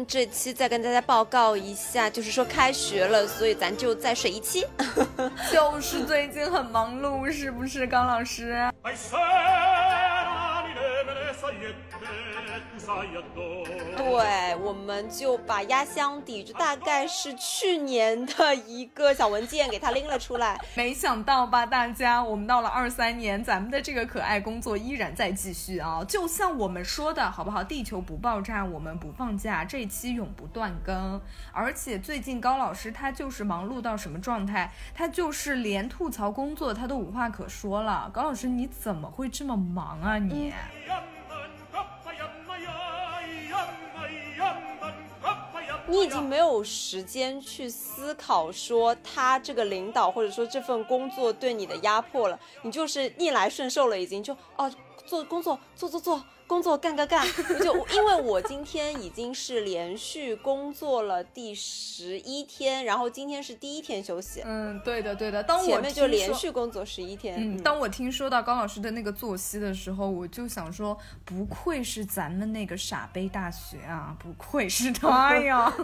嗯，这期再跟大家报告一下，就是说开学了，所以咱就再水一期。就是最近很忙碌，是不是，高老师？对，我们就把压箱底，就大概是去年的一个小文件，给它拎了出来。没想到吧，大家，我们到了二三年，咱们的这个可爱工作依然在继续啊！就像我们说的，好不好？地球不爆炸，我们不放假，这期永不断更。而且最近高老师他就是忙碌到什么状态？他就是连吐槽工作他都无话可说了。高老师，你怎么会这么忙啊你？你已经没有时间去思考说他这个领导或者说这份工作对你的压迫了，你就是逆来顺受了，已经就哦做工作做做做。工作干干干，就因为我今天已经是连续工作了第十一天，然后今天是第一天休息。嗯，对的对的。当我前面就连续工作十一天。嗯，当我听说到高老师的那个作息的时候，我就想说，不愧是咱们那个傻杯大学啊，不愧是他呀。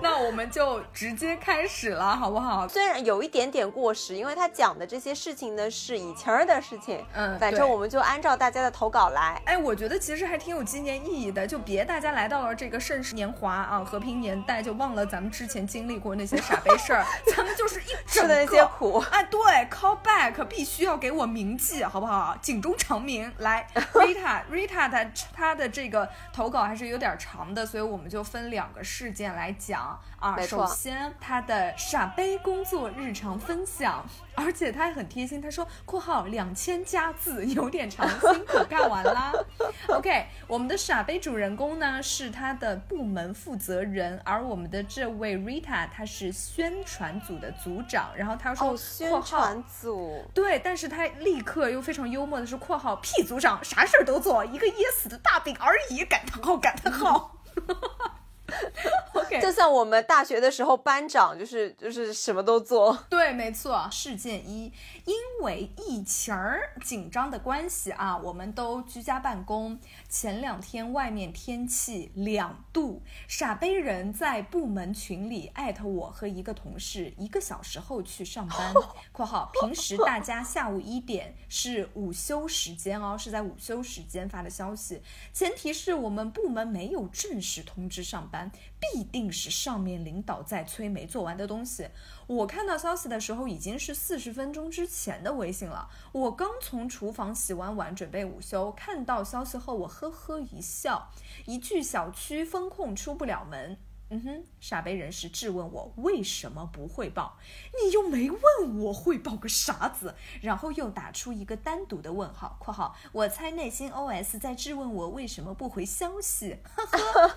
那我们就直接开始了，好不好？虽然有一点点过时，因为他讲的这些事情呢是以前儿的事情，嗯，反正我们就按照大家的投稿来。哎，我觉得其实还挺有纪念意义的，就别大家来到了这个盛世年华啊，和平年代，就忘了咱们之前经历过那些傻逼事儿，咱们就是一整的那些苦。哎，对，call back 必须要给我铭记，好不好？警钟长鸣。来，Rita，Rita 她她的这个投稿还是有点长的，所以我们就分两个事件来讲。讲啊，首先他的傻杯工作日常分享，而且他还很贴心，他说（括号两千加字有点长），辛苦干完啦。OK，我们的傻杯主人公呢是他的部门负责人，而我们的这位 Rita 他是宣传组的组长。然后他说（宣传组）对，但是他立刻又非常幽默的是（括号屁组长啥事儿都做，一个噎死的大饼而已），感叹号感叹号。就像我们大学的时候，班长就是就是什么都做。对，没错。事件一，因为疫情儿紧张的关系啊，我们都居家办公。前两天外面天气两度，傻杯人在部门群里艾特我和一个同事，一个小时后去上班。（括号平时大家下午一点是午休时间哦，是在午休时间发的消息。前提是我们部门没有正式通知上班。必定是上面领导在催没做完的东西。我看到消息的时候已经是四十分钟之前的微信了。我刚从厨房洗完碗，准备午休，看到消息后我呵呵一笑，一句小区封控出不了门。嗯哼，傻杯人士质问我为什么不汇报，你又没问我汇报个啥子，然后又打出一个单独的问号（括号我猜内心 OS 在质问我为什么不回消息）。呵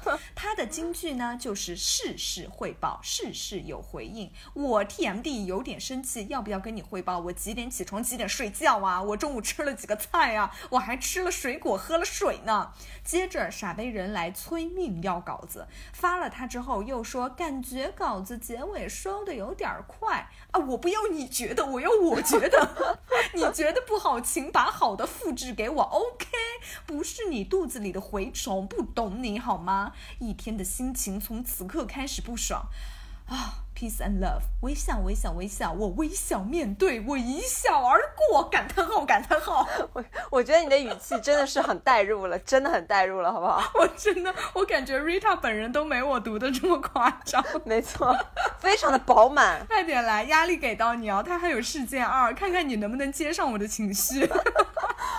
呵，他的金句呢就是事事汇报，事事有回应。我 TMD 有点生气，要不要跟你汇报？我几点起床，几点睡觉啊？我中午吃了几个菜啊？我还吃了水果，喝了水呢。接着傻杯人来催命要稿子，发了他之后。后又说感觉稿子结尾收的有点快啊！我不要你觉得，我要我觉得。你觉得不好，请把好的复制给我。OK，不是你肚子里的蛔虫不懂你好吗？一天的心情从此刻开始不爽。啊，peace and love，微笑，微笑，微笑，我微笑面对，我一笑而过，感叹号，感叹号。我我觉得你的语气真的是很代入了，真的很代入了，好不好？我真的，我感觉 Rita 本人都没我读的这么夸张。没错，非常的饱满。快点来，压力给到你哦。他还有事件二，看看你能不能接上我的情绪。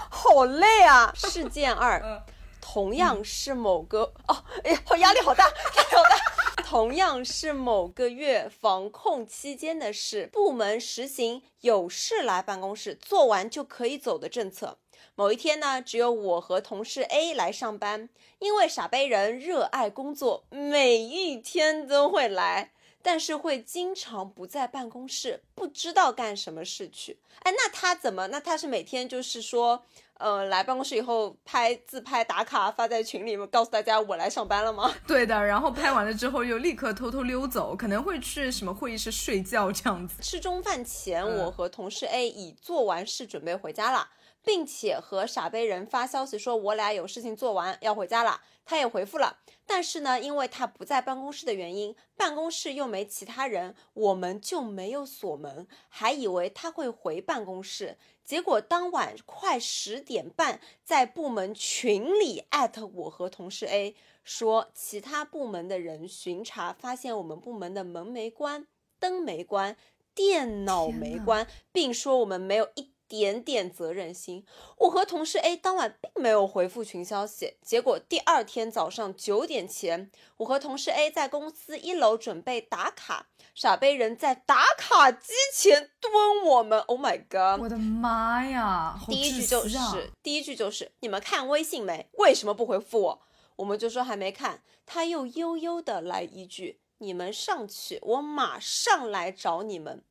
好累啊！事件二，同样是某个哦，哎呀，压力好大，压力好大。同样是某个月防控期间的事，部门实行有事来办公室做完就可以走的政策。某一天呢，只有我和同事 A 来上班，因为傻杯人热爱工作，每一天都会来。但是会经常不在办公室，不知道干什么事去。哎，那他怎么？那他是每天就是说，呃，来办公室以后拍自拍打卡发在群里面，告诉大家我来上班了吗？对的，然后拍完了之后又立刻偷偷溜走，可能会去什么会议室睡觉这样子。吃中饭前，我和同事 A 已做完事准备回家了，并且和傻杯人发消息说，我俩有事情做完要回家了。他也回复了，但是呢，因为他不在办公室的原因，办公室又没其他人，我们就没有锁门，还以为他会回办公室。结果当晚快十点半，在部门群里艾特我和同事 A 说，其他部门的人巡查发现我们部门的门没关，灯没关，电脑没关，并说我们没有一。点点责任心，我和同事 A 当晚并没有回复群消息，结果第二天早上九点前，我和同事 A 在公司一楼准备打卡，傻杯人在打卡机前蹲我们，Oh my god！我的妈呀！第一句就是第一句就是你们看微信没？为什么不回复我？我们就说还没看，他又悠悠的来一句：你们上去，我马上来找你们。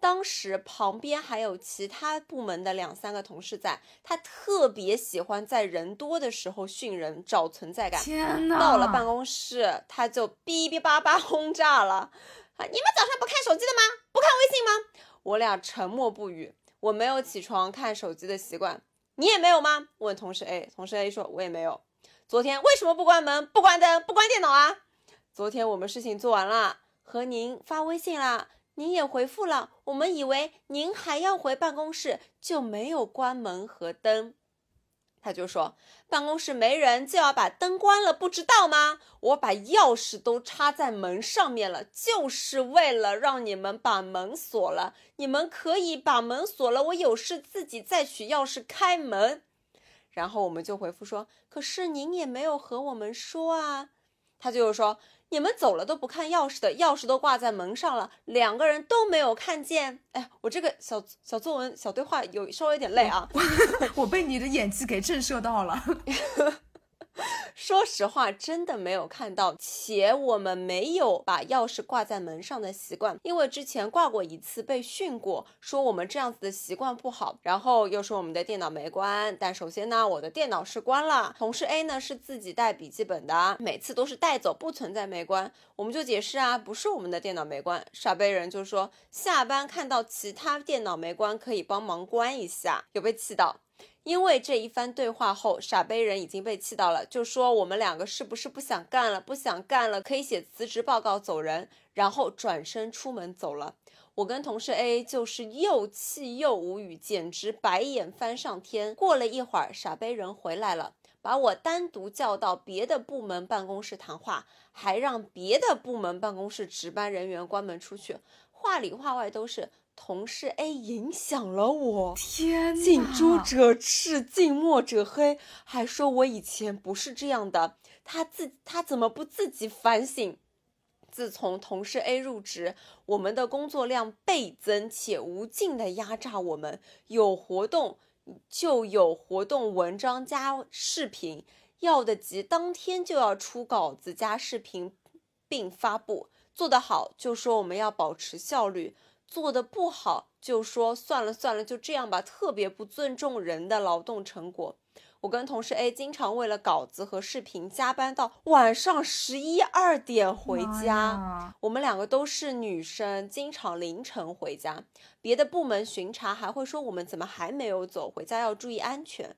当时旁边还有其他部门的两三个同事在，他特别喜欢在人多的时候训人，找存在感。天哪！到了办公室，他就哔哔叭叭轰炸了。啊，你们早上不看手机的吗？不看微信吗？我俩沉默不语。我没有起床看手机的习惯，你也没有吗？问同事 A，同事 A 说，我也没有。昨天为什么不关门、不关灯、不关电脑啊？昨天我们事情做完了，和您发微信啦。您也回复了，我们以为您还要回办公室，就没有关门和灯。他就说办公室没人，就要把灯关了，不知道吗？我把钥匙都插在门上面了，就是为了让你们把门锁了。你们可以把门锁了，我有事自己再取钥匙开门。然后我们就回复说，可是您也没有和我们说啊。他就是说。你们走了都不看钥匙的，钥匙都挂在门上了，两个人都没有看见。哎，我这个小小作文小对话有稍微有点累啊，我被你的演技给震慑到了。说实话，真的没有看到，且我们没有把钥匙挂在门上的习惯，因为之前挂过一次，被训过，说我们这样子的习惯不好。然后又说我们的电脑没关，但首先呢，我的电脑是关了。同事 A 呢是自己带笔记本的，每次都是带走，不存在没关。我们就解释啊，不是我们的电脑没关。傻杯人就说下班看到其他电脑没关，可以帮忙关一下，有被气到。因为这一番对话后，傻杯人已经被气到了，就说我们两个是不是不想干了？不想干了，可以写辞职报告走人，然后转身出门走了。我跟同事 A 就是又气又无语，简直白眼翻上天。过了一会儿，傻杯人回来了，把我单独叫到别的部门办公室谈话，还让别的部门办公室值班人员关门出去，话里话外都是。同事 A 影响了我，天近朱者赤，近墨者黑，还说我以前不是这样的。他自他怎么不自己反省？自从同事 A 入职，我们的工作量倍增，且无尽的压榨我们。有活动就有活动文章加视频，要的急，当天就要出稿子加视频并发布。做得好就说我们要保持效率。做的不好就说算了算了，就这样吧，特别不尊重人的劳动成果。我跟同事 A 经常为了稿子和视频加班到晚上十一二点回家。我们两个都是女生，经常凌晨回家。别的部门巡查还会说我们怎么还没有走，回家要注意安全。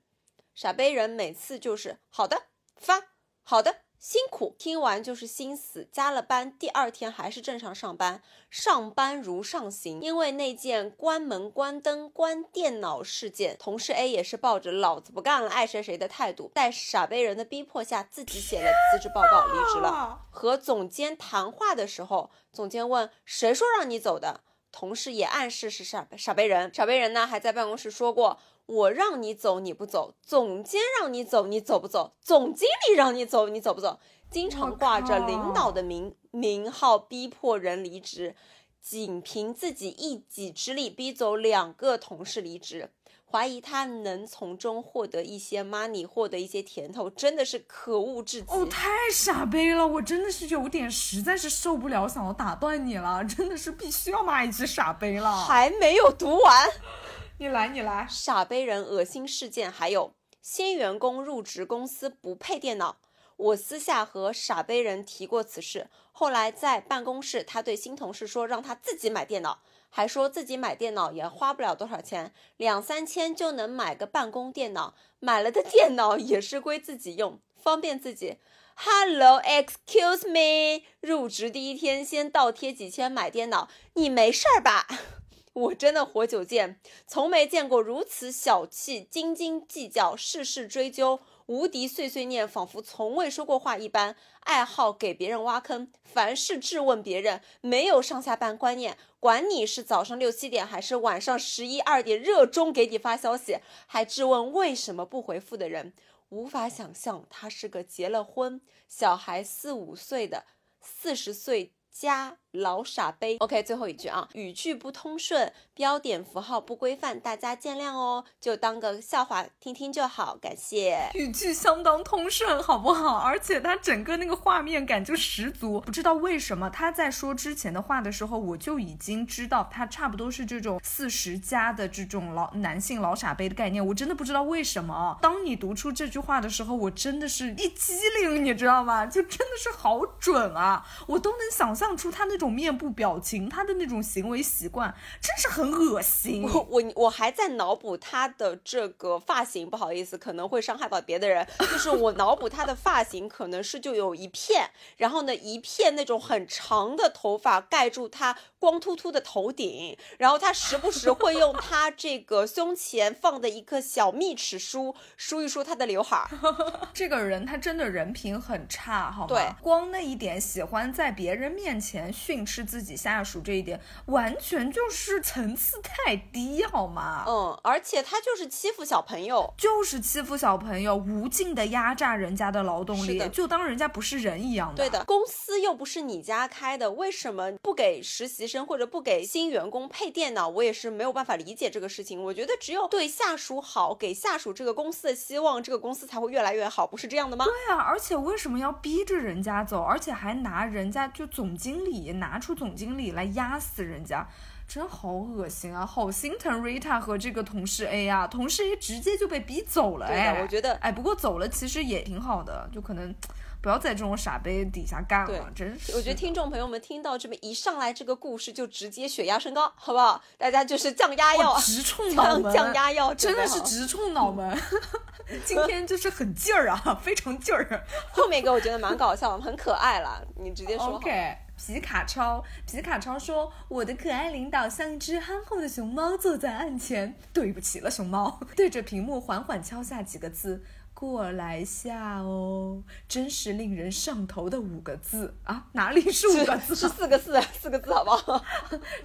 傻杯人每次就是好的发，好的辛苦，听完就是心死。加了班，第二天还是正常上班，上班如上行。因为那件关门、关灯、关电脑事件，同事 A 也是抱着老子不干了，爱谁谁的态度，在傻杯人的逼迫下，自己写了辞职报告，离职了。和总监谈话的时候，总监问谁说让你走的，同事也暗示是傻傻杯人。傻杯人呢，还在办公室说过。我让你走你不走，总监让你走你走不走，总经理让你走你走不走，经常挂着领导的名名号逼迫人离职，仅凭自己一己之力逼走两个同事离职，怀疑他能从中获得一些 money，获得一些甜头，真的是可恶至极。哦，太傻杯了，我真的是有点实在是受不了，想要打断你了，真的是必须要骂一句傻杯了。还没有读完。你来，你来，傻杯人恶心事件，还有新员工入职公司不配电脑。我私下和傻杯人提过此事，后来在办公室，他对新同事说让他自己买电脑，还说自己买电脑也花不了多少钱，两三千就能买个办公电脑，买了的电脑也是归自己用，方便自己。Hello，excuse me，入职第一天先倒贴几千买电脑，你没事儿吧？我真的活久见，从没见过如此小气、斤斤计较、事事追究、无敌碎碎念，仿佛从未说过话一般。爱好给别人挖坑，凡事质问别人，没有上下班观念，管你是早上六七点还是晚上十一二点，热衷给你发消息，还质问为什么不回复的人，无法想象他是个结了婚、小孩四五岁的四十岁。加老傻杯，OK，最后一句啊，语句不通顺，标点符号不规范，大家见谅哦，就当个笑话听听就好，感谢。语句相当通顺，好不好？而且他整个那个画面感就十足。不知道为什么他在说之前的话的时候，我就已经知道他差不多是这种四十加的这种老男性老傻杯的概念。我真的不知道为什么，当你读出这句话的时候，我真的是一激灵，你知道吗？就真的是好准啊，我都能想象。出他那种面部表情，他的那种行为习惯，真是很恶心。我我我还在脑补他的这个发型，不好意思，可能会伤害到别的人。就是我脑补他的发型，可能是就有一片，然后呢，一片那种很长的头发盖住他光秃秃的头顶，然后他时不时会用他这个胸前放的一颗小密齿梳梳一梳他的刘海。这个人他真的人品很差，好吗？对，光那一点喜欢在别人面。面前训斥自己下属这一点，完全就是层次太低，好吗？嗯，而且他就是欺负小朋友，就是欺负小朋友，无尽的压榨人家的劳动力，就当人家不是人一样的。对的，公司又不是你家开的，为什么不给实习生或者不给新员工配电脑？我也是没有办法理解这个事情。我觉得只有对下属好，给下属这个公司的希望，这个公司才会越来越好，不是这样的吗？对啊，而且为什么要逼着人家走，而且还拿人家就总。经理拿出总经理来压死人家，真好恶心啊！好心疼 Rita 和这个同事 A 啊，同事 A 直接就被逼走了。哎，我觉得，哎，不过走了其实也挺好的，就可能不要在这种傻杯底下干了。真是，我觉得听众朋友们听到这么一上来这个故事，就直接血压升高，好不好？大家就是降压药，直冲脑门，降压药，真的是直冲脑门。今天就是很劲儿啊，非常劲儿。后面一个我觉得蛮搞笑，很可爱了，你直接说。OK。皮卡超，皮卡超说：“我的可爱领导像一只憨厚的熊猫，坐在案前。对不起了，熊猫。”对着屏幕缓缓敲下几个字：“过来下哦。”真是令人上头的五个字啊！哪里是五个字？是四个字，四个字，好不好？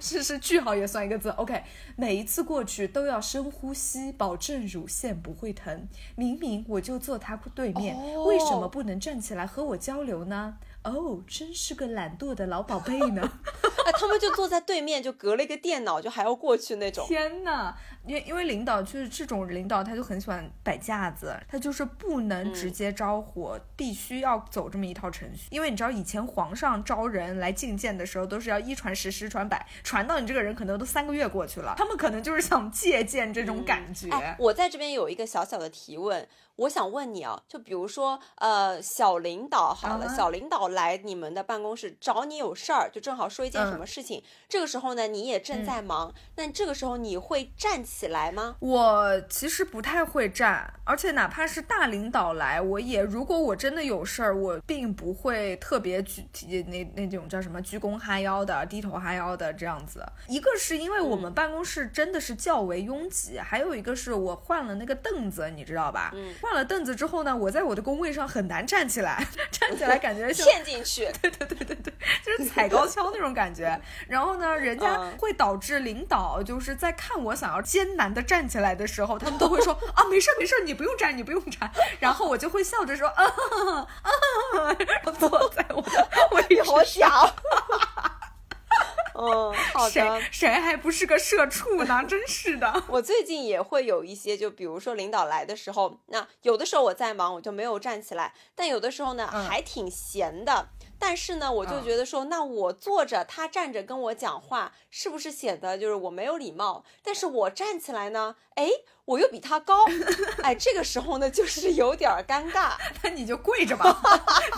是 是，句号也算一个字。OK，每一次过去都要深呼吸，保证乳腺不会疼。明明我就坐他对面，为什么不能站起来和我交流呢？哦，真是个懒惰的老宝贝呢！哎，他们就坐在对面，就隔了一个电脑，就还要过去那种。天哪！因为因为领导就是这种领导，他就很喜欢摆架子，他就是不能直接招呼，必须要走这么一套程序。因为你知道以前皇上招人来觐见的时候，都是要一传十，十传百，传到你这个人可能都三个月过去了。他们可能就是想借鉴这种感觉。我在这边有一个小小的提问。我想问你啊，就比如说，呃，小领导好了，小领导来你们的办公室找你有事儿，就正好说一件什么么事情，这个时候呢，你也正在忙，那这个时候你会站起来吗？我其实不太会站，而且哪怕是大领导来，我也如果我真的有事儿，我并不会特别鞠那那种叫什么鞠躬哈腰的、低头哈腰的这样子。一个是因为我们办公室真的是较为拥挤，还有一个是我换了那个凳子，你知道吧？嗯，换了凳子之后呢，我在我的工位上很难站起来，站起来感觉陷进去。对对对对对，就是踩高跷那种感觉。然后呢，人家会导致领导就是在看我想要艰难的站起来的时候，他们都会说啊，没事没事，你不用站，你不用站。然后我就会笑着说啊啊，坐在我的位好小。嗯，好的。谁谁还不是个社畜呢？真是的。我最近也会有一些，就比如说领导来的时候，那有的时候我在忙，我就没有站起来；但有的时候呢，还挺闲的。但是呢，我就觉得说，那我坐着，他站着跟我讲话，是不是显得就是我没有礼貌？但是我站起来呢，哎，我又比他高，哎，这个时候呢，就是有点尴尬。那你就跪着吧，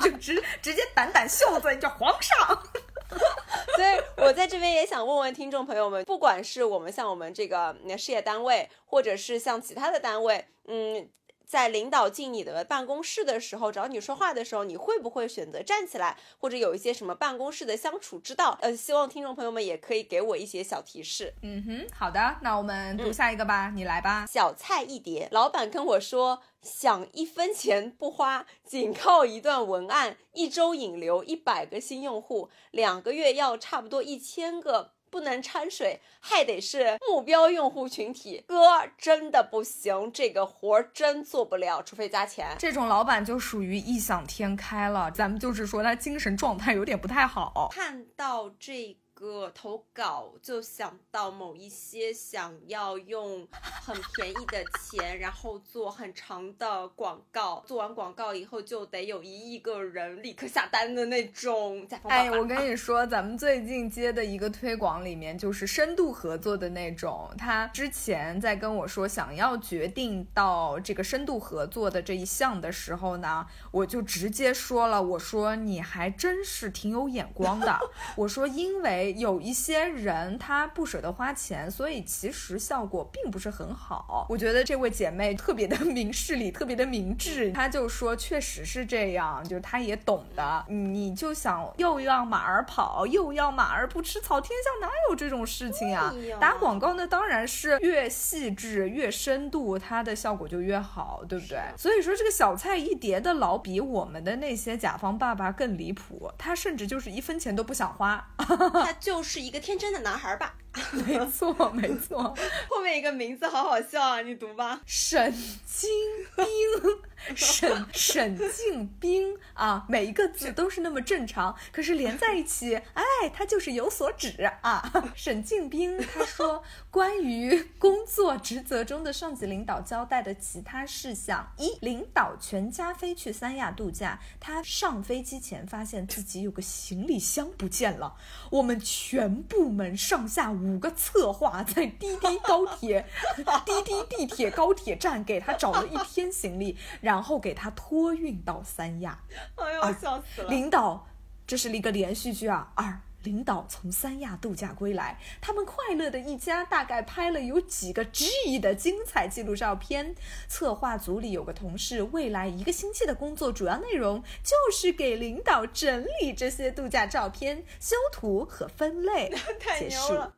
就直直接掸掸袖子，你叫皇上。所以我在这边也想问问听众朋友们，不管是我们像我们这个事业单位，或者是像其他的单位，嗯。在领导进你的办公室的时候，找你说话的时候，你会不会选择站起来，或者有一些什么办公室的相处之道？呃，希望听众朋友们也可以给我一些小提示。嗯哼，好的，那我们读下一个吧，你来吧。小菜一碟，老板跟我说，想一分钱不花，仅靠一段文案，一周引流一百个新用户，两个月要差不多一千个。不能掺水，还得是目标用户群体。哥真的不行，这个活儿真做不了，除非加钱。这种老板就属于异想天开了，咱们就是说他精神状态有点不太好。看到这。个投稿就想到某一些想要用很便宜的钱，然后做很长的广告，做完广告以后就得有一亿个人立刻下单的那种。哎，我跟你说，咱们最近接的一个推广里面就是深度合作的那种。他之前在跟我说想要决定到这个深度合作的这一项的时候呢，我就直接说了，我说你还真是挺有眼光的。我说因为。有一些人他不舍得花钱，所以其实效果并不是很好。我觉得这位姐妹特别的 明事理，特别的明智。她就说确实是这样，就是她也懂的。你就想又要马儿跑，又要马儿不吃草，天下哪有这种事情啊？打广告那当然是越细致越深度，它的效果就越好，对不对？所以说这个小菜一碟的老比我们的那些甲方爸爸更离谱，他甚至就是一分钱都不想花。就是一个天真的男孩吧，没错没错。后面一个名字好好笑啊，你读吧。沈金兵，沈沈静兵啊，每一个字都是那么正常，可是连在一起，哎，他就是有所指啊。沈静兵他说，关于工作职责中的上级领导交代的其他事项：一，领导全家飞去三亚度假，他上飞机前发现自己有个行李箱不见了，我们。全部门上下五个策划在滴滴高铁、滴滴地铁高铁站给他找了一天行李，然后给他托运到三亚。哎呦，笑死了！领导，这是一个连续剧啊。二。领导从三亚度假归来，他们快乐的一家大概拍了有几个 G 的精彩记录照片。策划组里有个同事，未来一个星期的工作主要内容就是给领导整理这些度假照片、修图和分类。太牛了！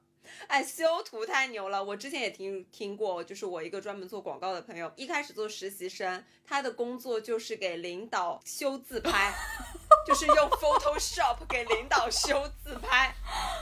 哎，修图太牛了！我之前也听听过，就是我一个专门做广告的朋友，一开始做实习生，他的工作就是给领导修自拍。就是用 Photoshop 给领导修自拍，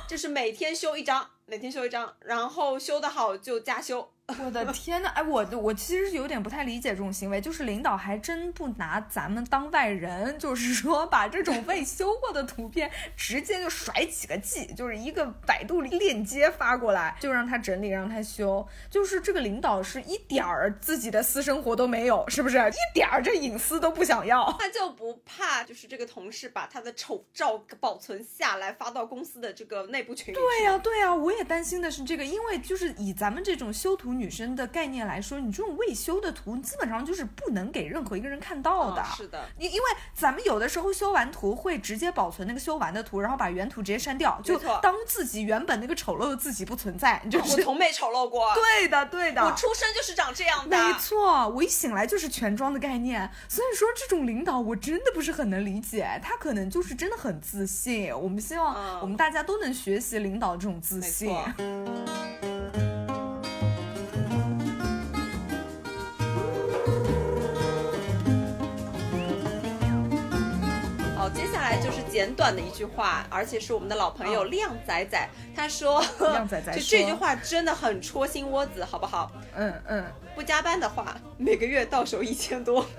就是每天修一张，每天修一张，然后修得好就加修。我的天呐，哎，我我其实有点不太理解这种行为，就是领导还真不拿咱们当外人，就是说把这种未修过的图片直接就甩几个 G，就是一个百度链接发过来，就让他整理，让他修，就是这个领导是一点儿自己的私生活都没有，是不是？一点儿这隐私都不想要，他就不怕就是这个同事把他的丑照保存下来发到公司的这个内部群里？对呀，对呀，我也担心的是这个，因为就是以咱们这种修图。女生的概念来说，你这种未修的图，基本上就是不能给任何一个人看到的。是的，因因为咱们有的时候修完图会直接保存那个修完的图，然后把原图直接删掉，就当自己原本那个丑陋的自己不存在。你就是我从没丑陋过。对的，对的。我出生就是长这样的。没错，我一醒来就是全妆的概念。所以说，这种领导我真的不是很能理解。他可能就是真的很自信。我们希望我们大家都能学习领导这种自信。接简短的一句话，而且是我们的老朋友靓仔仔，他说：“亮仔仔，就这句话真的很戳心窝子，好不好？嗯嗯，不加班的话，每个月到手一千多。”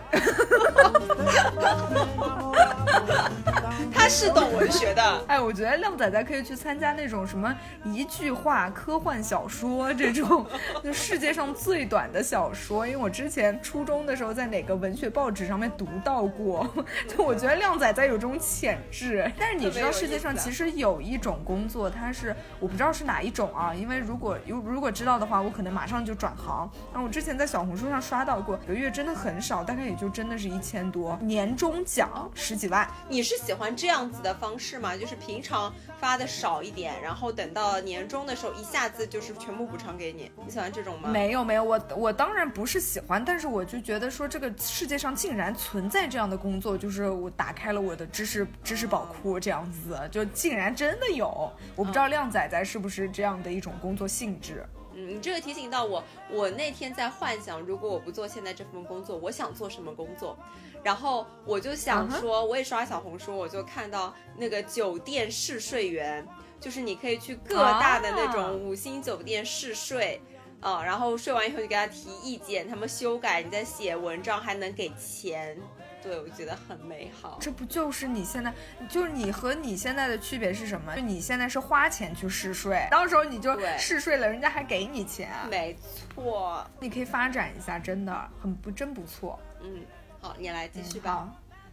他是懂文学的，哎，我觉得靓仔仔可以去参加那种什么一句话科幻小说这种，就世界上最短的小说。因为我之前初中的时候在哪个文学报纸上面读到过，就我觉得靓仔仔有这种潜质。但是你知道世界上其实有一种工作，它是我不知道是哪一种啊？因为如果如如果知道的话，我可能马上就转行。那我之前在小红书上刷到过，一个月真的很少，大概也就真的是一千多，年终奖十几万。你是喜欢这样子的方式嘛？就是平常发的少一点，然后等到年终的时候一下子就是全部补偿给你。你喜欢这种吗？没有没有，我我当然不是喜欢，但是我就觉得说这个世界上竟然存在这样的工作，就是我打开了我的知识知识宝库，这样子就竟然真的有。我不知道靓仔仔是不是这样的一种工作性质。嗯，你这个提醒到我，我那天在幻想，如果我不做现在这份工作，我想做什么工作？然后我就想说，我也刷小红书，我就看到那个酒店试睡员，就是你可以去各大的那种五星酒店试睡，啊，然后睡完以后就给他提意见，他们修改，你再写文章还能给钱。对，我觉得很美好。这不就是你现在，就是你和你现在的区别是什么？就你现在是花钱去试睡，到时候你就试睡了，人家还给你钱。没错，你可以发展一下，真的很不真不错。嗯，好，你来继续吧。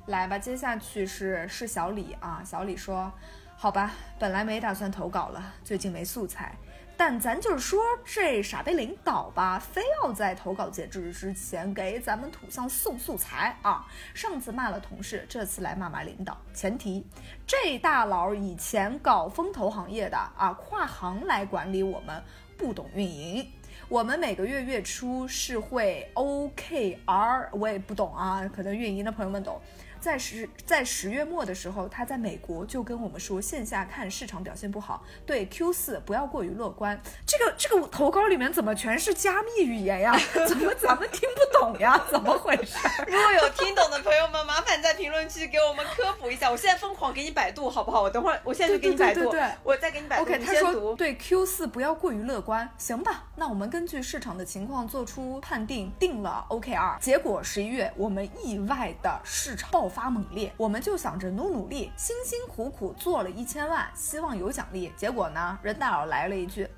来吧，接下去是是小李啊。小李说：“好吧，本来没打算投稿了，最近没素材。”但咱就是说，这傻逼领导吧，非要在投稿截止之前给咱们土象送素材啊！上次骂了同事，这次来骂骂领导。前提，这大佬以前搞风投行业的啊，跨行来管理我们，不懂运营。我们每个月月初是会 OKR，我也不懂啊，可能运营的朋友们懂。在十在十月末的时候，他在美国就跟我们说，线下看市场表现不好，对 Q 四不要过于乐观。这个这个投稿里面怎么全是加密语言呀？怎么咱们听不懂呀？怎么回事？如果有听懂的朋友们，麻烦在评论区给我们科普一下。我现在疯狂给你百度，好不好？我等会儿我现在就给你百度，对我再给你百度。OK，他说对 Q 四不要过于乐观，行吧？那我们根据市场的情况做出判定，定了 OKR。结果十一月我们意外的市场爆。发发猛烈，我们就想着努努力，辛辛苦苦做了一千万，希望有奖励。结果呢，人大佬来了一句，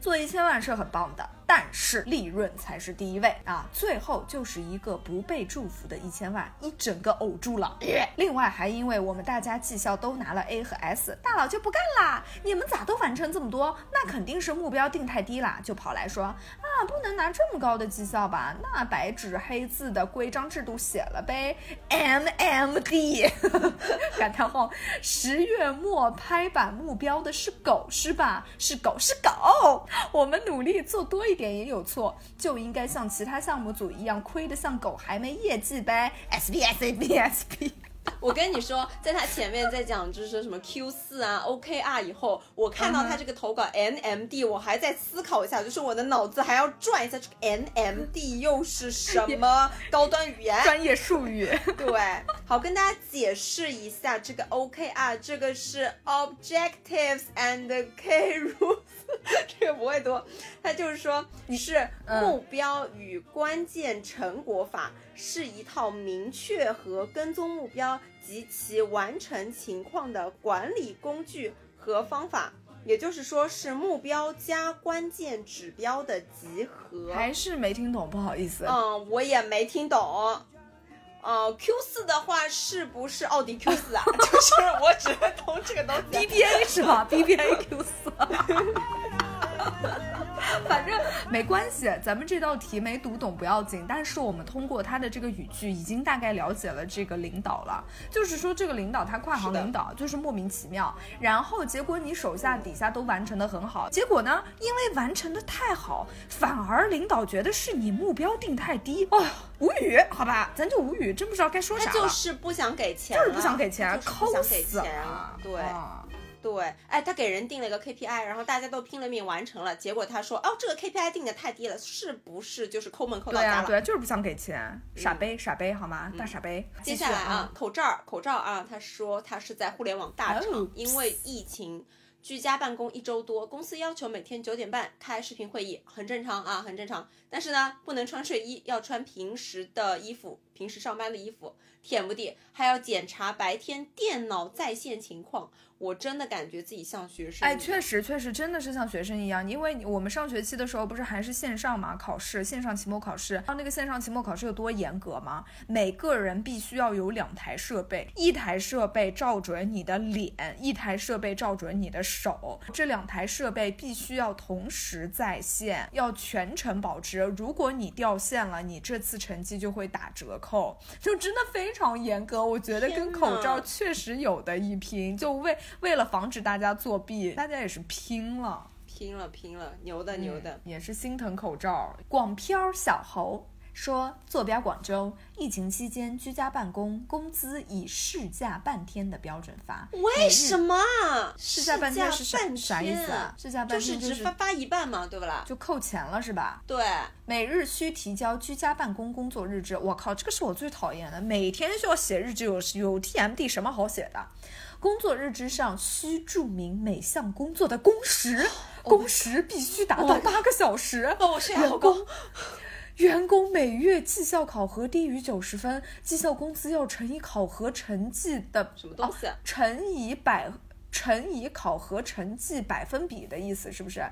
做一千万是很棒的。但是利润才是第一位啊！最后就是一个不被祝福的一千万，一整个呕住了。另外还因为我们大家绩效都拿了 A 和 S，大佬就不干啦！你们咋都完成这么多？那肯定是目标定太低啦，就跑来说啊，不能拿这么高的绩效吧？那白纸黑字的规章制度写了呗，MMD！感叹号！十月末拍板目标的是狗是吧？是狗是狗，我们努力做多一点。点也有错，就应该像其他项目组一样亏得像狗，还没业绩呗。S B S A B S P。我跟你说，在他前面在讲就是什么 Q 四啊 OKR 以后，我看到他这个投稿 NMD，我还在思考一下，就是我的脑子还要转一下，这个 NMD 又是什 么高端语言？专业术语。对，好，跟大家解释一下这个 OKR，这个是 Objectives and Key Rules，这个不会多。他就是说你是目标与关键成果法。是一套明确和跟踪目标及其完成情况的管理工具和方法，也就是说是目标加关键指标的集合。还是没听懂，不好意思。嗯，我也没听懂。呃，Q 四的话是不是奥迪 Q 四啊？就是我只懂这个东西。BBA 是吧？BBA Q 四。反正没关系，咱们这道题没读懂不要紧，但是我们通过他的这个语句，已经大概了解了这个领导了。就是说，这个领导他跨行领导就是莫名其妙，然后结果你手下底下都完成的很好，结果呢，因为完成的太好，反而领导觉得是你目标定太低，哦，无语，好吧，咱就无语，真不知道该说啥他就是不想给钱，就是不想给钱，抠死钱了，对。啊对，哎，他给人定了一个 KPI，然后大家都拼了命完成了，结果他说，哦，这个 KPI 定的太低了，是不是就是抠门抠到对啊，家了？对啊，就是不想给钱，傻杯傻杯好吗？大傻杯。接下来啊，，口罩口罩啊，他说他是在互联网大厂，哦因为疫情居家办公一周多，公司要求每天九点半开视频会议，很正常啊，很正常。但是呢，不能穿睡衣，要穿平时的衣服，平时上班的衣服。天不地，还要检查白天电脑在线情况，我真的感觉自己像学生一哎，确实确实真的是像学生一样，因为我们上学期的时候不是还是线上嘛考试，线上期末考试，知道那个线上期末考试有多严格吗？每个人必须要有两台设备，一台设备照准你的脸，一台设备照准你的手，这两台设备必须要同时在线，要全程保持。如果你掉线了，你这次成绩就会打折扣，就真的非常严格。我觉得跟口罩确实有的一拼，就为为了防止大家作弊，大家也是拼了，拼了拼了，牛的牛的。也是心疼口罩。广漂小猴说，坐标广州，疫情期间居家办公，工资以事假半天的标准发。为什么事假半天是啥意思啊？事假半天就是只发发一半嘛，对不啦？就扣钱了是吧？对，每日需提交居家办公工作日志。我靠，这个是我最讨厌的，每天需要写日志，有有 TMD 什么好写的？工作日志上需注明每项工作的工时，工时必须达到八个小时。哦，我血压好高。员工每月绩效考核低于九十分，绩效工资要乘以考核成绩的什么东西乘以百乘以考核成绩百分比的意思是不是？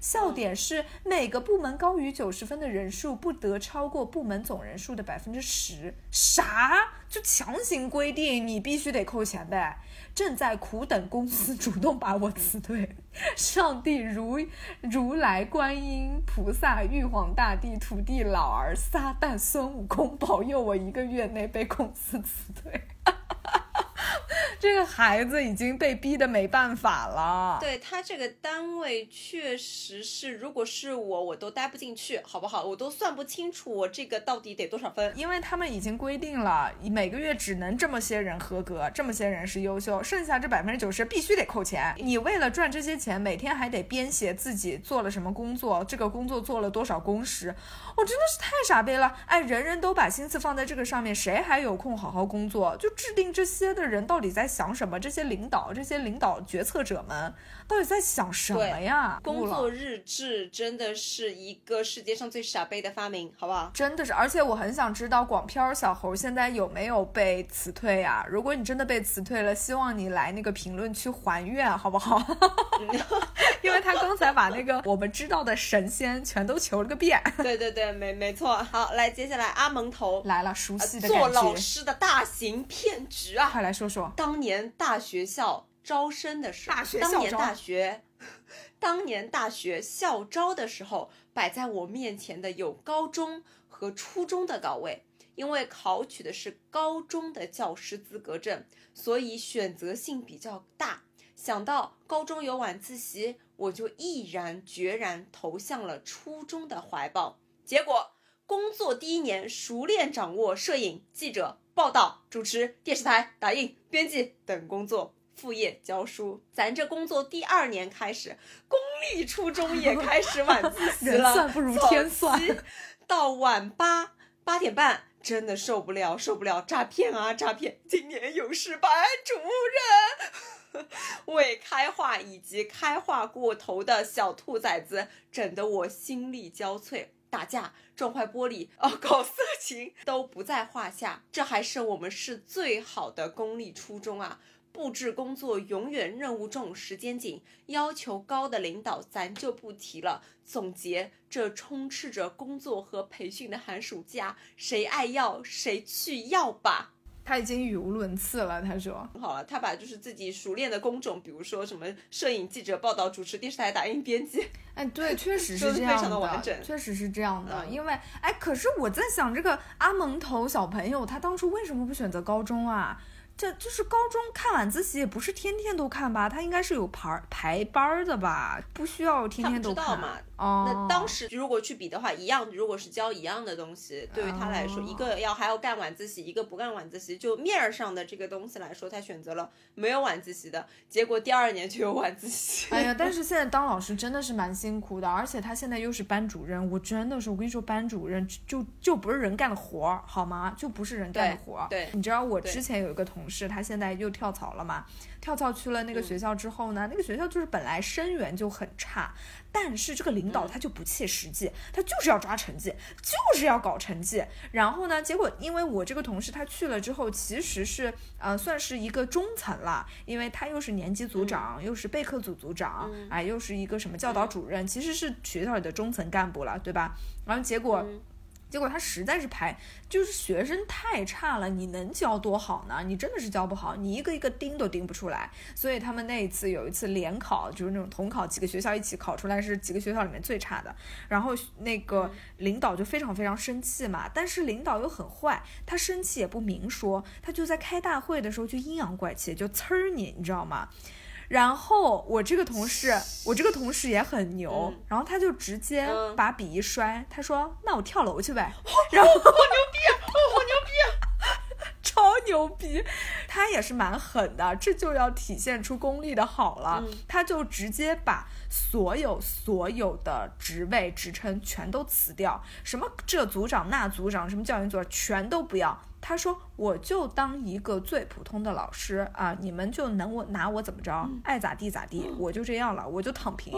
笑点是每个部门高于九十分的人数不得超过部门总人数的百分之十。啥？就强行规定你必须得扣钱呗？正在苦等公司主动把我辞退。上帝如如来观音菩萨、玉皇大帝、土地老儿、撒旦、孙悟空保佑我一个月内被公司辞退。这个孩子已经被逼得没办法了。对他这个单位确实是，如果是我，我都待不进去，好不好？我都算不清楚我这个到底得多少分。因为他们已经规定了，每个月只能这么些人合格，这么些人是优秀，剩下这百分之九十必须得扣钱。你为了赚这些钱，每天还得编写自己做了什么工作，这个工作做了多少工时，我真的是太傻逼了。哎，人人都把心思放在这个上面，谁还有空好好工作？就制定这些的人到底在想什么？这些领导，这些领导决策者们到底在想什么呀？工作日志真的是一个世界上最傻逼的发明，好不好？真的是，而且我很想知道广漂小猴现在有没有被辞退啊？如果你真的被辞退了，希望你来那个评论区还愿，好不好？因为他刚才把那个我们知道的神仙全都求了个遍。对对对，没没错。好，来，接下来阿蒙头来了，熟悉的做，老师的大型骗局啊！快来说说。当年大学校招生的时候，大学校招当年大学，当年大学校招的时候，摆在我面前的有高中和初中的岗位。因为考取的是高中的教师资格证，所以选择性比较大。想到高中有晚自习，我就毅然决然投向了初中的怀抱。结果工作第一年，熟练掌握摄影、记者、报道、主持、电视台、打印、编辑等工作。副业教书，咱这工作第二年开始，公立初中也开始晚自习 人了，算不如天算到晚八八点半，真的受不了，受不了诈骗啊诈骗！今年有事班主任。未开化以及开化过头的小兔崽子，整得我心力交瘁。打架、撞坏玻璃、哦，搞色情都不在话下。这还是我们市最好的公立初中啊！布置工作永远任务重、时间紧，要求高的领导咱就不提了。总结：这充斥着工作和培训的寒暑假，谁爱要谁去要吧。他已经语无伦次了。他说，好了，他把就是自己熟练的工种，比如说什么摄影、记者、报道、主持、电视台打印、编辑，哎，对，确实是这样的完整，确实是这样的。因为，哎，可是我在想，这个阿蒙头小朋友，他当初为什么不选择高中啊？这就是高中看晚自习也不是天天都看吧？他应该是有排排班的吧？不需要天天都看嘛。哦，那当时如果去比的话，一样，如果是教一样的东西，对于他来说，一个要还要干晚自习，一个不干晚自习，就面儿上的这个东西来说，他选择了没有晚自习的，结果第二年就有晚自习。哎呀，但 是现在当老师真的是蛮辛苦的，而且他现在又是班主任，我真的是，我跟你说，班主任就就不是人干的活儿，好吗？就不是人干的活儿。对，你知道我之前有一个同事，他现在又跳槽了嘛？跳槽去了那个学校之后呢，那个学校就是本来生源就很差，但是这个领导他就不切实际，他就是要抓成绩，就是要搞成绩。然后呢，结果因为我这个同事他去了之后，其实是呃算是一个中层了，因为他又是年级组长，又是备课组组长，哎，又是一个什么教导主任，其实是学校里的中层干部了，对吧？然后结果。结果他实在是排，就是学生太差了，你能教多好呢？你真的是教不好，你一个一个盯都盯不出来。所以他们那一次有一次联考，就是那种统考，几个学校一起考出来是几个学校里面最差的。然后那个领导就非常非常生气嘛，但是领导又很坏，他生气也不明说，他就在开大会的时候就阴阳怪气，就呲儿你，你知道吗？然后我这个同事，我这个同事也很牛，然后他就直接把笔一摔，他说：“那我跳楼去呗。”然后好牛逼，好牛逼，超牛逼！他也是蛮狠的，这就要体现出功力的好了。他就直接把所有所有的职位职称全都辞掉，什么这组长那组长，什么教研组全都不要。他说：“我就当一个最普通的老师啊，你们就能我拿我怎么着，爱咋地咋地，我就这样了，我就躺平。”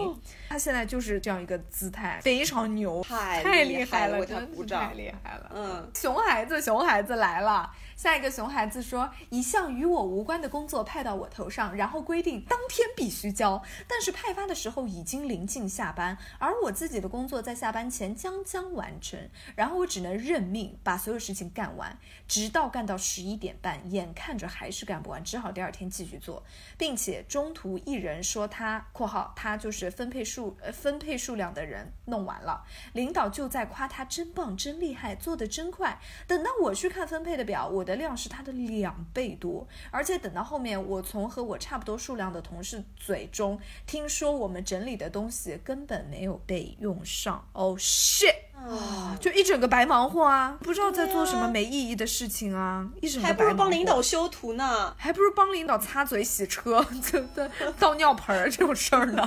他现在就是这样一个姿态，非常牛，太厉害了，真的太厉害了。嗯，熊孩子，熊孩子来了。下一个熊孩子说：“一项与我无关的工作派到我头上，然后规定当天必须交，但是派发的时候已经临近下班，而我自己的工作在下班前将将完成，然后我只能认命把所有事情干完，直到干到十一点半，眼看着还是干不完，只好第二天继续做，并且中途一人说他（括号他就是分配数呃分配数量的人）弄完了，领导就在夸他真棒真厉害，做的真快。等到我去看分配的表，我。的量是他的两倍多，而且等到后面，我从和我差不多数量的同事嘴中听说，我们整理的东西根本没有被用上。Oh shit！啊，就一整个白忙活啊，不知道在做什么没意义的事情啊，一整个白忙。还不如帮领导修图呢，还不如帮领导擦嘴、洗车、倒尿盆儿这种事儿呢，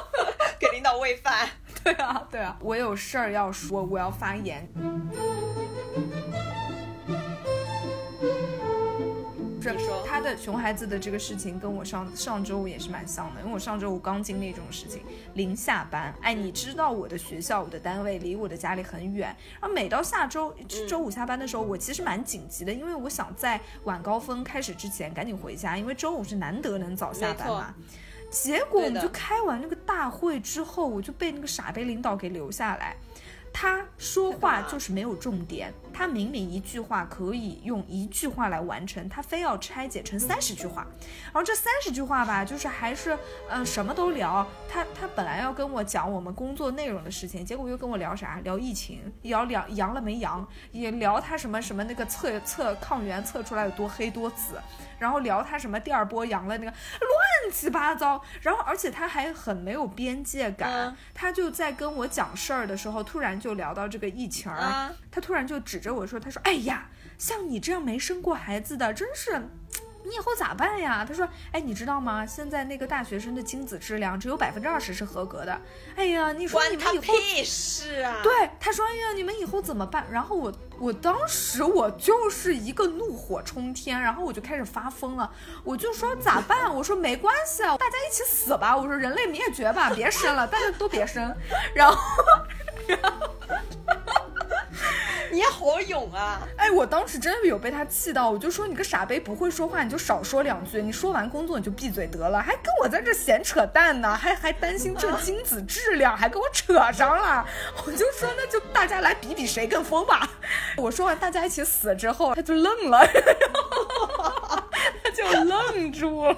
给领导喂饭。对啊，对啊，我有事儿要说，我要发言。他的熊孩子的这个事情跟我上上周五也是蛮像的，因为我上周五刚经历这种事情，临下班，哎，你知道我的学校、我的单位离我的家里很远，然后每到下周周五下班的时候，我其实蛮紧急的，因为我想在晚高峰开始之前赶紧回家，因为周五是难得能早下班嘛。结果我们就开完那个大会之后，我就被那个傻逼领导给留下来。他说话就是没有重点，他明明一句话可以用一句话来完成，他非要拆解成三十句话，然后这三十句话吧，就是还是嗯什么都聊。他他本来要跟我讲我们工作内容的事情，结果又跟我聊啥？聊疫情，聊聊阳了没阳，也聊他什么什么那个测测抗原测出来有多黑多紫。然后聊他什么第二波阳了那个乱七八糟，然后而且他还很没有边界感，他就在跟我讲事儿的时候，突然就聊到这个疫情儿，他突然就指着我说，他说，哎呀，像你这样没生过孩子的，真是。你以后咋办呀？他说：“哎，你知道吗？现在那个大学生的精子质量只有百分之二十是合格的。哎呀，你说你们以后屁事啊？对，他说：哎呀，你们以后怎么办？然后我，我当时我就是一个怒火冲天，然后我就开始发疯了。我就说咋办？我说没关系啊，大家一起死吧。我说人类灭绝吧，别生了，大家都别生。然后，然后。” 你好勇啊！哎，我当时真的有被他气到，我就说你个傻杯不会说话，你就少说两句。你说完工作你就闭嘴得了，还跟我在这闲扯淡呢，还还担心这精子质量，还跟我扯上了。我就说那就大家来比比谁更疯吧。我说完大家一起死之后，他就愣了。他就愣住了。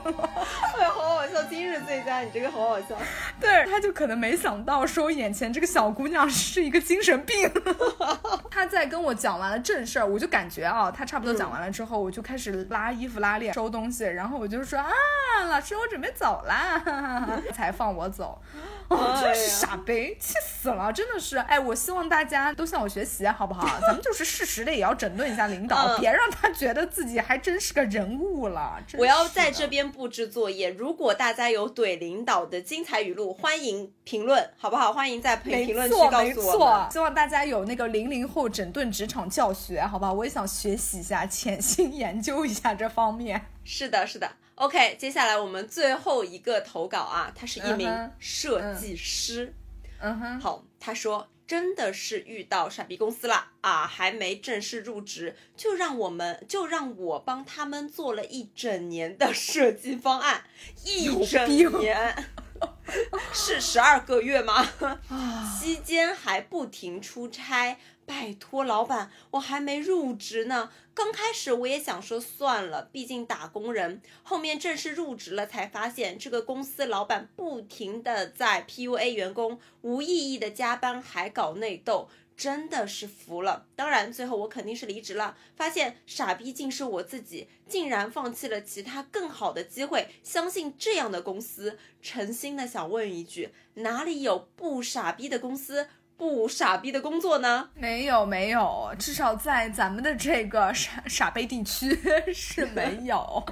哎，好好笑！今日最佳，你这个好好笑。对，他就可能没想到说眼前这个小姑娘是一个精神病。他在跟我讲完了正事儿，我就感觉啊，他差不多讲完了之后，我就开始拉衣服、拉链、收东西，然后我就说啊，老师，我准备走啦，才放我走。哦，真是傻呗，气死了，真的是。哎，我希望大家都向我学习，好不好？咱们就是适时的也要整顿一下领导，别让他觉得自己还真是个人物了。我要在这边布置作业，如果大家有怼领导的精彩语录，欢迎评论，好不好？欢迎在评论区告诉我。没错，希望大家有那个零零后整顿职场教学，好吧？我也想学习一下，潜心研究一下这方面。是的，是的。OK，接下来我们最后一个投稿啊，他是一名设计师。嗯哼，好，他说真的是遇到傻逼公司了啊，还没正式入职，就让我们就让我帮他们做了一整年的设计方案，一整年是十二个月吗？期间还不停出差。拜托老板，我还没入职呢。刚开始我也想说算了，毕竟打工人。后面正式入职了，才发现这个公司老板不停的在 PUA 员工，无意义的加班还搞内斗，真的是服了。当然最后我肯定是离职了。发现傻逼竟是我自己，竟然放弃了其他更好的机会，相信这样的公司。诚心的想问一句，哪里有不傻逼的公司？不傻逼的工作呢？没有没有，至少在咱们的这个傻傻逼地区 是没有。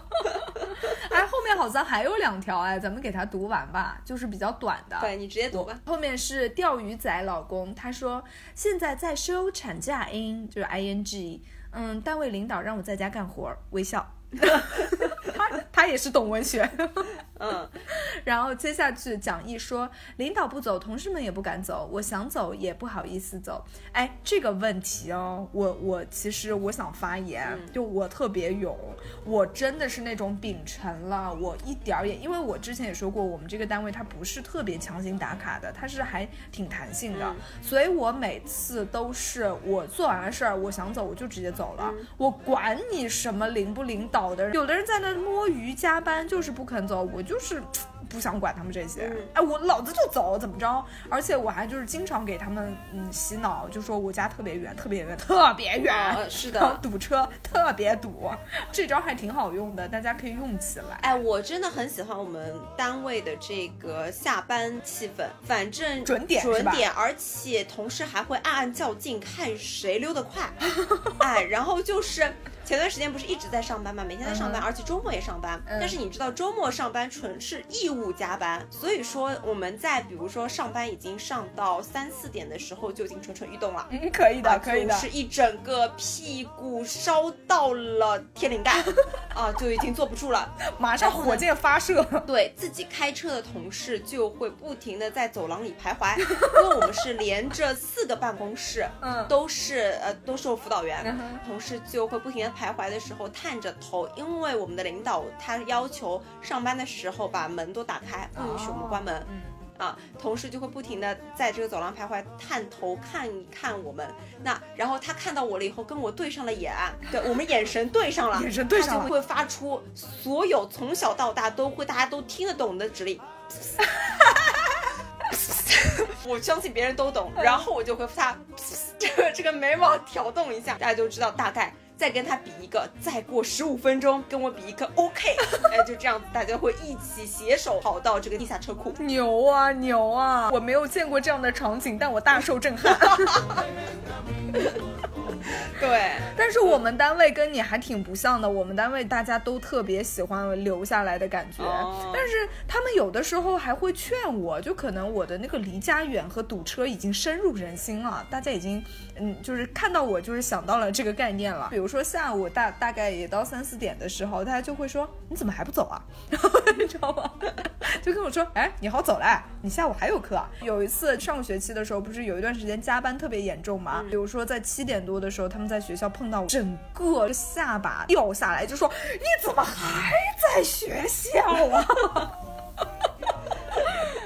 哎，后面好像还有两条哎，咱们给他读完吧，就是比较短的。对你直接读吧。后面是钓鱼仔老公，他说现在在休产假，in 就是 ing，嗯，单位领导让我在家干活，微笑。他他也是懂文学，嗯，然后接下去讲义说，领导不走，同事们也不敢走，我想走也不好意思走。哎，这个问题哦，我我其实我想发言，就我特别勇，我真的是那种秉承了，我一点儿也，因为我之前也说过，我们这个单位它不是特别强行打卡的，它是还挺弹性的，所以我每次都是我做完了事儿，我想走我就直接走了，我管你什么领不领导。的人，有的人在那摸鱼加班，就是不肯走。我就是。不想管他们这些，哎，我老子就走，怎么着？而且我还就是经常给他们嗯洗脑，就说我家特别远，特别远，特别远，是的，堵车特别堵，这招还挺好用的，大家可以用起来。哎，我真的很喜欢我们单位的这个下班气氛，反正准点准点，而且同事还会暗暗较劲，看谁溜得快。哎，然后就是前段时间不是一直在上班嘛，每天在上班，而且周末也上班。但是你知道周末上班纯是义务。不加班，所以说我们在比如说上班已经上到三四点的时候就已经蠢蠢欲动了。嗯，可以的，可以的，是一整个屁股烧到了天灵盖 啊，就已经坐不住了，马上火箭发射。对自己开车的同事就会不停的在走廊里徘徊，因为我们是连着四个办公室，嗯，都是呃都是我辅导员，同事就会不停的徘徊的时候探着头，因为我们的领导他要求上班的时候把门都打。打开，不允许我们关门。嗯，啊，同事就会不停的在这个走廊徘徊，探头看一看我们。那然后他看到我了以后，跟我对上了眼，对我们眼神对上了，眼神对上了，就会发出所有从小到大都会大家都听得懂的指令。我相信别人都懂，然后我就会发 这个这个眉毛挑动一下，大家就知道大概。再跟他比一个，再过十五分钟跟我比一个，OK，哎，就这样子，大家会一起携手跑到这个地下车库，牛啊牛啊！我没有见过这样的场景，但我大受震撼。对，但是我们单位跟你还挺不像的。我们单位大家都特别喜欢留下来的感觉，但是他们有的时候还会劝我，就可能我的那个离家远和堵车已经深入人心了，大家已经嗯，就是看到我就是想到了这个概念了。比如说下午大大概也到三四点的时候，大家就会说你怎么还不走啊？然后你知道吗？就跟我说，哎，你好走嘞，你下午还有课。有一次上学期的时候，不是有一段时间加班特别严重吗？比如说在七点多的时候，他们在学校碰到我整个下巴掉下来，就说你怎么还在学校啊？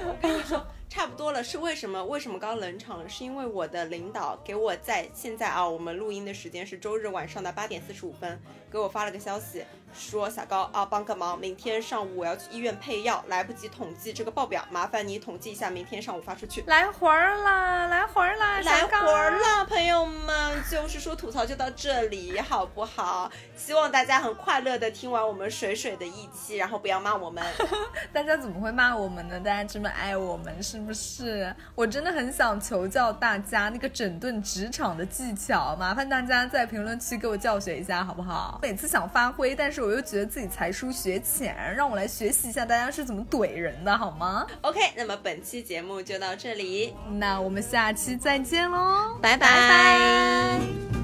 我跟你说。差不多了，是为什么？为什么刚冷场了？是因为我的领导给我在现在啊，我们录音的时间是周日晚上的八点四十五分，给我发了个消息，说小高啊，帮个忙，明天上午我要去医院配药，来不及统计这个报表，麻烦你统计一下，明天上午发出去。来活儿啦，来活儿啦，来活儿啦，朋友们，就是说吐槽就到这里，好不好？希望大家很快乐的听完我们水水的一期，然后不要骂我们。大家怎么会骂我们呢？大家这么爱我们，是不是？我真的很想求教大家那个整顿职场的技巧，麻烦大家在评论区给我教学一下，好不好？每次想发挥，但是我又觉得自己才疏学浅，让我来学习一下大家是怎么怼人的，好吗？OK，那么本期节目就到这里，那我们下期再见喽，拜。拜拜